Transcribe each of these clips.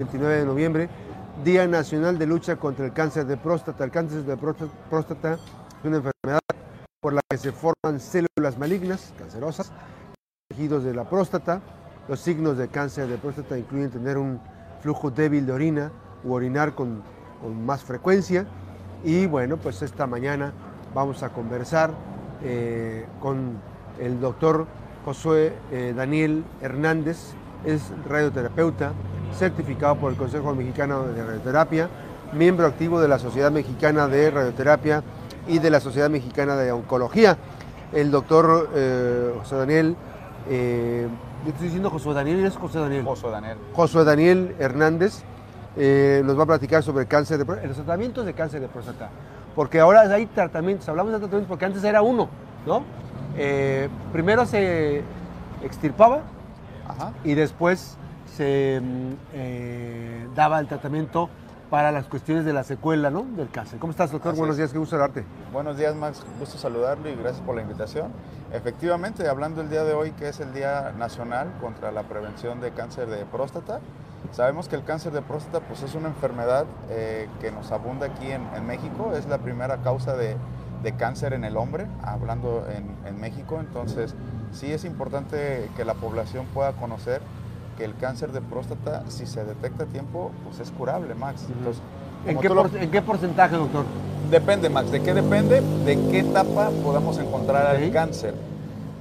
29 de noviembre, Día Nacional de Lucha contra el Cáncer de Próstata. El cáncer de próstata es una enfermedad por la que se forman células malignas, cancerosas, tejidos de la próstata. Los signos de cáncer de próstata incluyen tener un flujo débil de orina u orinar con, más frecuencia. Y bueno, pues esta mañana vamos a conversar eh, con el doctor Josué eh, Daniel Hernández, es radioterapeuta, certificado por el Consejo Mexicano de Radioterapia, miembro activo de la Sociedad Mexicana de Radioterapia y de la Sociedad Mexicana de Oncología. El doctor eh, José Daniel, eh, yo estoy diciendo José Daniel, ¿es José Daniel? José Daniel. José Daniel Hernández eh, nos va a platicar sobre cáncer de los tratamientos de cáncer de próstata. Porque ahora hay tratamientos, hablamos de tratamientos porque antes era uno, ¿no? primero se extirpaba y después se mm, eh, daba el tratamiento para las cuestiones de la secuela ¿no? del cáncer. ¿Cómo estás, doctor? Buenos días, qué gusto darte. Buenos días, Max. Gusto saludarlo y gracias por la invitación. Efectivamente, hablando el día de hoy, que es el Día Nacional contra la Prevención de Cáncer de Próstata, sabemos que el cáncer de próstata pues, es una enfermedad eh, que nos abunda aquí en, México, es la primera causa de, cáncer en el hombre, hablando en, en México, entonces sí es importante que la población pueda conocer que el cáncer de próstata, si se detecta a tiempo, pues es curable, Max. Entonces, ¿En, qué porcentaje, doctor? Depende, Max. ¿De qué depende? De qué etapa podamos encontrar el cáncer.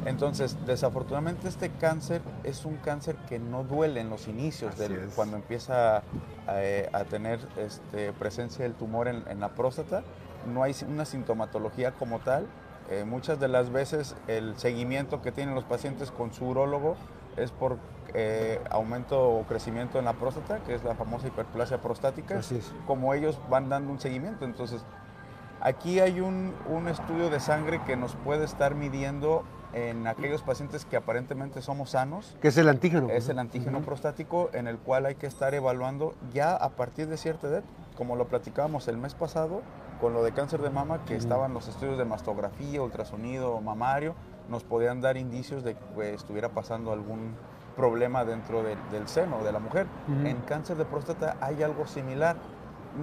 Entonces, desafortunadamente este cáncer es un cáncer que no duele en los inicios, del, cuando empieza eh, a, tener este, presencia del tumor en, la próstata. No hay una sintomatología como tal. Eh, muchas de las veces el seguimiento que tienen los pacientes con su urólogo es por eh, aumento o crecimiento en la próstata, que es la famosa hiperplasia prostática, como ellos van dando un seguimiento. Entonces, aquí hay un, estudio de sangre que nos puede estar midiendo en aquellos pacientes que aparentemente somos sanos. Que es el antígeno. Es el antígeno prostático en el cual hay que estar evaluando ya a partir de cierta edad, como lo platicábamos el mes pasado con lo de cáncer de mama, que estaban los estudios de mastografía, ultrasonido mamario, nos podían dar indicios de que estuviera pasando algún problema dentro del seno de la mujer. En cáncer de próstata hay algo similar.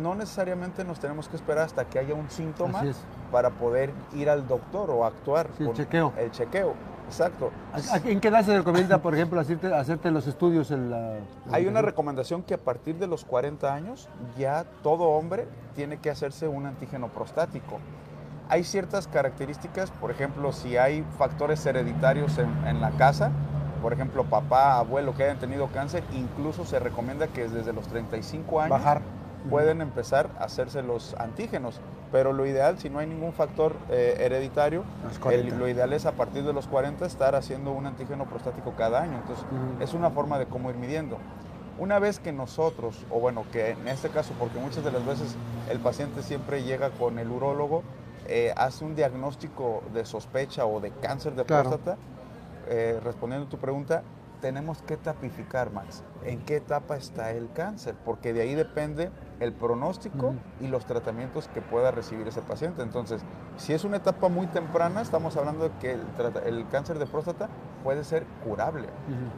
No necesariamente nos tenemos que esperar hasta que haya un síntoma para poder ir al doctor o actuar. el chequeo. El chequeo, exacto. ¿En qué edad se recomienda, por ejemplo, hacerte, hacerte los estudios? En la, hay una recomendación que a partir de los 40 años ya todo hombre tiene que hacerse un antígeno prostático hay ciertas características, por ejemplo, si hay factores hereditarios en, en, la casa, por ejemplo, papá, abuelo que hayan tenido cáncer, incluso se recomienda que desde los 35 años pueden empezar a hacerse los antígenos. Pero lo ideal, si no hay ningún factor eh, hereditario, lo ideal es a partir de los 40 estar haciendo un antígeno prostático cada año. Entonces, es una forma de cómo ir midiendo. Una vez que nosotros, o bueno, que en este caso, porque muchas de las veces el paciente siempre llega con el urólogo, eh, hace un diagnóstico de sospecha o de cáncer de próstata, eh, respondiendo a tu pregunta, tenemos que tapificar, Max. ¿En qué etapa está el cáncer? Porque de ahí depende el pronóstico y los tratamientos que pueda recibir ese paciente. Entonces, si es una etapa muy temprana, estamos hablando de que el, cáncer de próstata puede ser curable.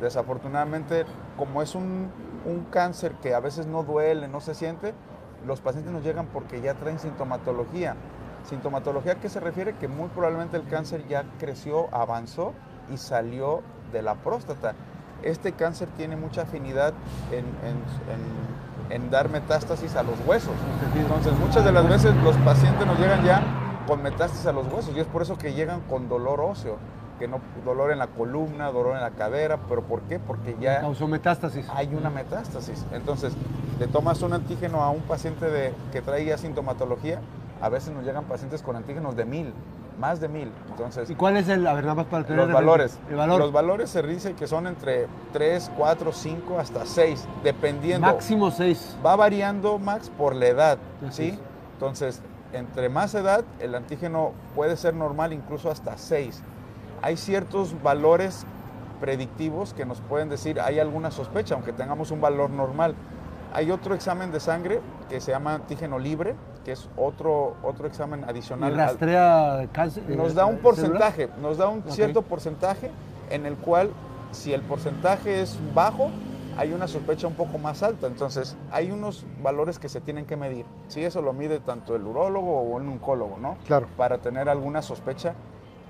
Desafortunadamente, como es un, un cáncer que a veces no duele, no se siente, los pacientes nos llegan porque ya traen sintomatología. Sintomatología que se refiere que muy probablemente el cáncer ya creció, avanzó y salió de la próstata. Este cáncer tiene mucha afinidad en, dar metástasis a los huesos. Entonces muchas de las veces los pacientes nos llegan ya con metástasis a los huesos y es por eso que llegan con dolor óseo, que no dolor en la columna, dolor en la cadera, pero ¿por qué? Porque ya causó metástasis. Hay una metástasis. Entonces, le tomas un antígeno a un paciente de, que trae sintomatología, a veces nos llegan pacientes con antígenos de mil, más de mil. Entonces, ¿Y cuál es el, la verdad, más para Los valores. Los valores se dice que son entre 3, 4, 5 hasta 6, dependiendo. Máximo 6. Va variando, Max, por la edad, ¿sí? Entonces, entre más edad, el antígeno puede ser normal incluso hasta 6. Hay ciertos valores predictivos que nos pueden decir, hay alguna sospecha, aunque tengamos un valor normal. Hay otro examen de sangre que se llama antígeno libre, que es otro, otro examen adicional. ¿Y rastrea cáncer? Nos da un porcentaje, nos da un cierto porcentaje en el cual si el porcentaje es bajo, hay una sospecha un poco más alta. Entonces, hay unos valores que se tienen que medir. Si eso lo mide tanto el urólogo o el oncólogo, ¿no? Claro. Para tener alguna sospecha,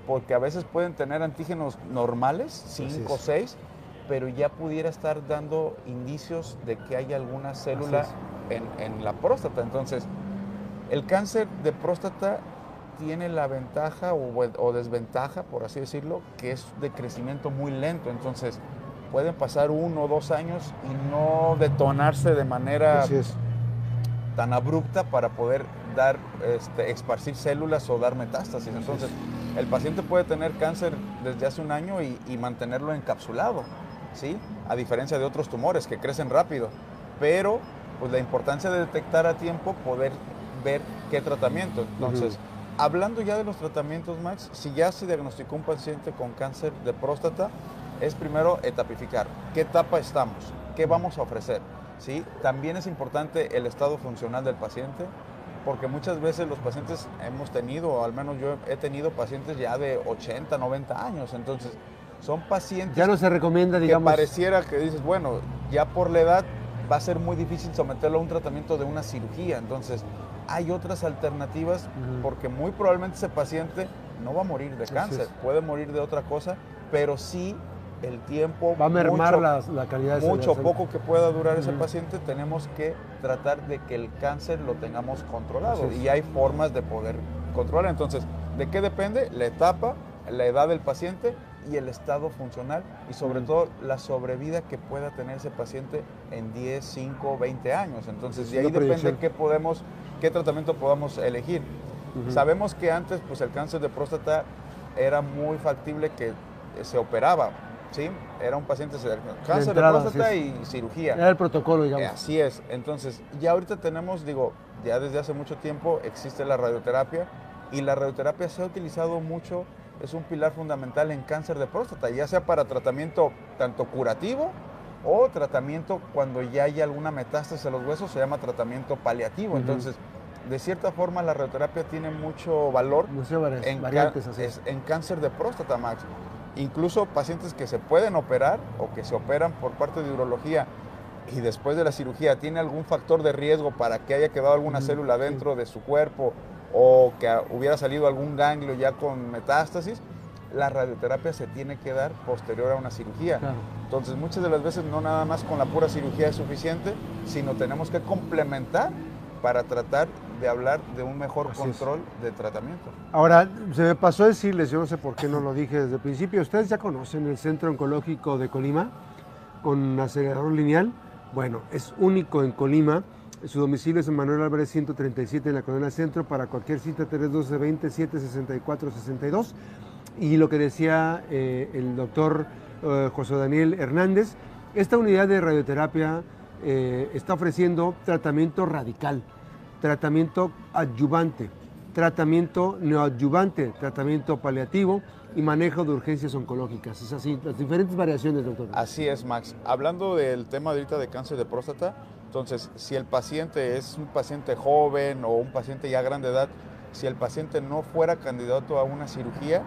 porque a veces pueden tener antígenos normales, 5 o 6, pero ya pudiera estar dando indicios de que hay alguna célula en, en la próstata. Entonces, el cáncer de próstata tiene la ventaja o, desventaja, por así decirlo, que es de crecimiento muy lento. Entonces, pueden pasar uno o dos años y no detonarse de manera tan abrupta para poder dar, este, esparcir células o dar metástasis. Entonces, el paciente puede tener cáncer desde hace un año y, y, mantenerlo encapsulado, ¿sí? A diferencia de otros tumores que crecen rápido. Pero, pues la importancia de detectar a tiempo, poder ver qué tratamiento. Entonces, hablando ya de los tratamientos, Max, si ya se diagnosticó un paciente con cáncer de próstata, es primero etapificar. ¿Qué etapa estamos? ¿Qué vamos a ofrecer? ¿Sí? También es importante el estado funcional del paciente, porque muchas veces los pacientes hemos tenido, o al menos yo he tenido pacientes ya de 80, 90 años, entonces son pacientes... Ya no se recomienda, digamos... Que pareciera que dices, bueno, ya por la edad va a ser muy difícil someterlo a un tratamiento de una cirugía, entonces hay otras alternativas porque muy probablemente ese paciente no va a morir de cáncer, puede morir de otra cosa, pero sí el tiempo va a mermar la, calidad de mucho poco que pueda durar ese paciente tenemos que tratar de que el cáncer lo tengamos controlado y hay formas de poder controlar. Entonces de qué depende la etapa la edad del paciente y el estado funcional y sobre todo la sobrevida que pueda tener ese paciente en 10, 5, 20 años. Entonces de ahí depende qué podemos, qué tratamiento podamos elegir. Sabemos que antes pues el cáncer de próstata era muy factible que se operaba, ¿sí? Era un paciente cáncer de, próstata y cirugía. Era el protocolo, digamos. Así es. Entonces, ya ahorita tenemos, digo, ya desde hace mucho tiempo existe la radioterapia y la radioterapia se ha utilizado mucho es un pilar fundamental en cáncer de próstata, ya sea para tratamiento tanto curativo o tratamiento cuando ya hay alguna metástasis en los huesos, se llama tratamiento paliativo. Entonces, de cierta forma, la radioterapia tiene mucho valor en, en cáncer de próstata, Max. Incluso pacientes que se pueden operar o que se operan por parte de urología y después de la cirugía tiene algún factor de riesgo para que haya quedado alguna célula dentro de su cuerpo o que hubiera salido algún ganglio ya con metástasis, la radioterapia se tiene que dar posterior a una cirugía. Entonces muchas de las veces no nada más con la pura cirugía es suficiente, sino tenemos que complementar para tratar de hablar de un mejor control de tratamiento. Ahora, se me pasó a decirles, yo no sé por qué no lo dije desde el principio, ustedes ya conocen el Centro Oncológico de Colima con acelerador lineal. Bueno, es único en Colima su domicilio es en Manuel Álvarez 137 en la Colonia Centro para cualquier cita 312 64 62 Y lo que decía eh, el doctor eh, José Daniel Hernández, esta unidad de radioterapia eh, está ofreciendo tratamiento radical, tratamiento adyuvante, tratamiento neoadyuvante, tratamiento paliativo y manejo de urgencias oncológicas. Es así, las diferentes variaciones, doctor. Así es, Max. Hablando del tema ahorita de cáncer de próstata, entonces, si el paciente es un paciente joven o un paciente ya grande edad, si el paciente no fuera candidato a una cirugía,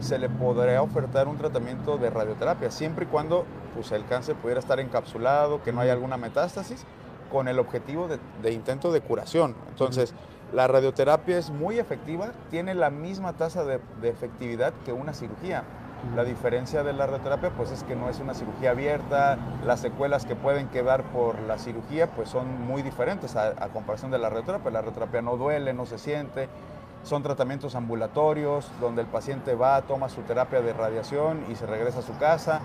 se le podría ofertar un tratamiento de radioterapia, siempre y cuando pues, el cáncer pudiera estar encapsulado, que no haya alguna metástasis, con el objetivo de, intento de curación. Entonces, la radioterapia es muy efectiva, tiene la misma tasa de efectividad que una cirugía. La diferencia de la radioterapia pues es que no es una cirugía abierta, las secuelas que pueden quedar por la cirugía pues son muy diferentes a, comparación de la radioterapia. La radioterapia no duele, no se siente, son tratamientos ambulatorios donde el paciente va, toma su terapia de radiación y se regresa a su casa,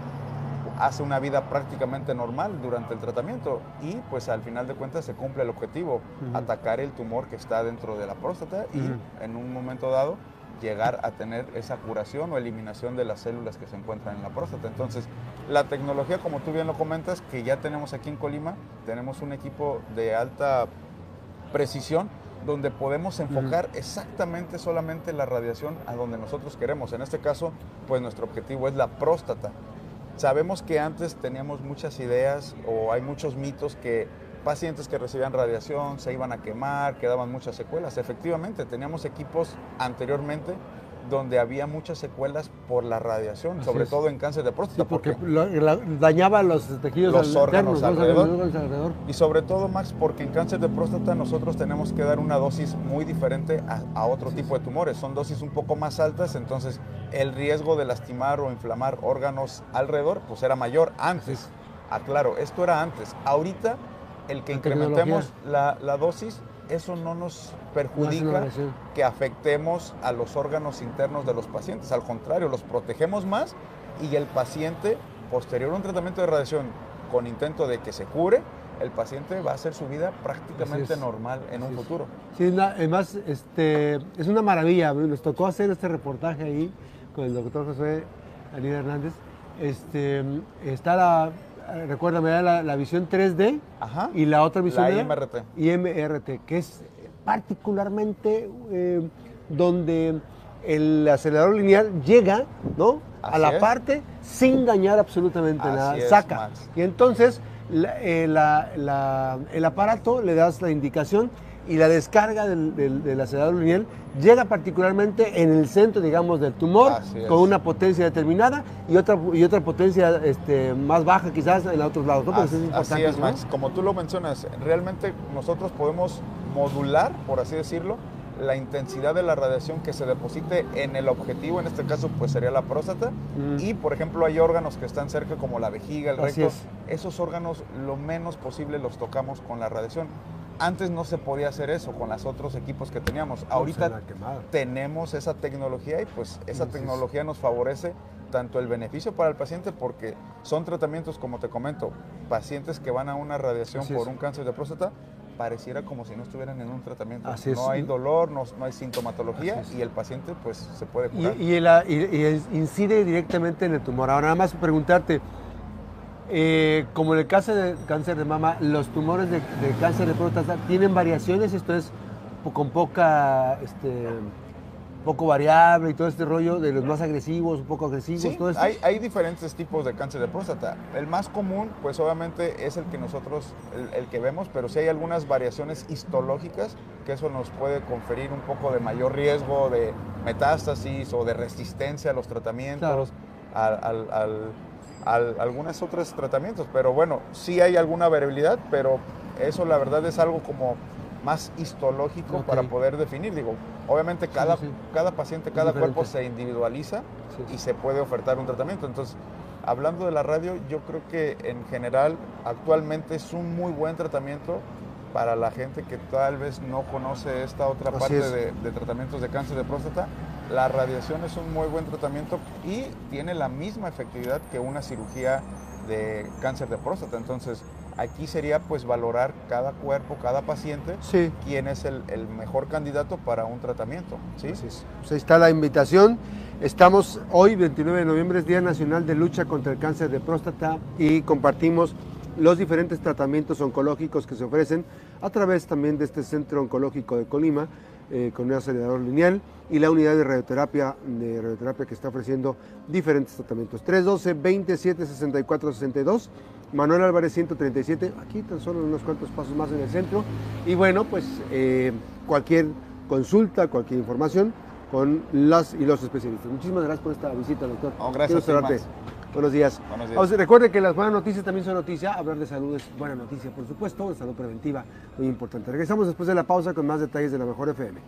hace una vida prácticamente normal durante el tratamiento y pues al final de cuentas se cumple el objetivo, atacar el tumor que está dentro de la próstata y en un momento dado llegar a tener esa curación o eliminación de las células que se encuentran en la próstata. Entonces, la tecnología, como tú bien lo comentas, que ya tenemos aquí en Colima, tenemos un equipo de alta precisión donde podemos enfocar exactamente solamente la radiación a donde nosotros queremos. En este caso, pues nuestro objetivo es la próstata. Sabemos que antes teníamos muchas ideas o hay muchos mitos que pacientes que recibían radiación se iban a quemar, quedaban muchas secuelas. Efectivamente, teníamos equipos anteriormente donde había muchas secuelas por la radiación, Así sobre es. todo en cáncer de próstata. Sí, porque porque- lo- la- dañaba los tejidos Los órganos internos, ¿no? alrededor. Los órganos alrededor. Y sobre todo, Max, porque en cáncer de próstata nosotros tenemos que dar una dosis muy diferente a, a otro tipo de tumores. Son dosis un poco más altas, entonces el riesgo de lastimar o inflamar órganos alrededor pues era mayor antes. Aclaro, esto era antes. Ahorita, el que La incrementemos la, la dosis, eso no nos perjudica que afectemos a los órganos internos de los pacientes. Al contrario, los protegemos más y el paciente, posterior a un tratamiento de radiación con intento de que se cure, el paciente va a hacer su vida prácticamente. Así normal en un es. futuro. Sí, además, este, es una maravilla. Nos tocó hacer este reportaje ahí con el doctor José Alida Hernández. Este, está la, recuérdame, era la, la visión 3D Ajá. y la otra visión La IMRT. IMRT, que es particularmente eh, donde el acelerador lineal llega ¿no? a la es. parte sin dañar absolutamente Así nada, es, saca. Max. Y entonces la- eh, la- la- el aparato le das la indicación y la descarga del, del- del acelerador lineal llega particularmente en el centro, digamos, del tumor, con una potencia determinada y otra, y otra potencia este, más baja quizás en otros lados. ¿no? Así, es así importante, es, ¿no? Max. Como tú lo mencionas, realmente nosotros podemos modular, por así decirlo, la intensidad de la radiación que se deposite en el objetivo, en este caso pues sería la próstata, Mm. y por ejemplo hay órganos que están cerca como la vejiga, el recto, es. esos órganos lo menos posible los tocamos con la radiación. Antes no se podía hacer eso con los otros equipos que teníamos. Ahorita tenemos esa tecnología y pues esa tecnología nos favorece tanto el beneficio para el paciente porque son tratamientos, como te comento, pacientes que van a una radiación Así por es. un cáncer de próstata, pareciera como si no estuvieran en un tratamiento. Así es. No hay dolor, no, no hay sintomatología y el paciente pues se puede curar. y incide directamente en el tumor. Ahora, nada más preguntarte, eh, como en el caso de cáncer de mama, los tumores de, de cáncer de próstata tienen variaciones, esto es con poca, este, poco variable y todo este rollo de los más agresivos, un poco agresivos, Sí, todo esto. hay, hay diferentes tipos de cáncer de próstata. El más común, pues obviamente es el que nosotros, el, el que vemos, pero sí hay algunas variaciones histológicas que eso nos puede conferir un poco de mayor riesgo de metástasis o de resistencia a los tratamientos, al, al- al- al- algunos otros tratamientos. Pero bueno, sí hay alguna variabilidad, pero eso la verdad es algo como más histológico para poder definir. Digo, obviamente cada, sí. cada paciente, cada diferente. cuerpo se individualiza Sí. y se puede ofertar un tratamiento. Entonces, hablando de la radio, yo creo que en general actualmente es un muy buen tratamiento para la gente que tal vez no conoce esta otra Así parte de, de tratamientos de cáncer de próstata. La radiación es un muy buen tratamiento y tiene la misma efectividad que una cirugía de cáncer de próstata. Entonces, aquí sería pues valorar cada cuerpo, cada paciente, Sí. quién es el, el mejor candidato para un tratamiento. ¿sí? Así es. Pues ahí está la invitación. Estamos hoy, 29 de noviembre, es Día Nacional de Lucha contra el Cáncer de Próstata y compartimos los diferentes tratamientos oncológicos que se ofrecen a través también de este Centro Oncológico de Colima, eh, con un acelerador lineal y la unidad de radioterapia, de radioterapia que está ofreciendo diferentes tratamientos. 312 27 64 62 Manuel Álvarez 137, aquí tan solo unos cuantos pasos más en el centro. Y bueno, pues eh, cualquier consulta, cualquier información con las y los especialistas. Muchísimas gracias por esta visita, doctor. No, gracias Buenos días. Buenos días. Vamos, recuerde que las buenas noticias también son noticias. Hablar de salud es buena noticia, por supuesto, salud preventiva, muy importante. Regresamos después de la pausa con más detalles de la Mejor FM.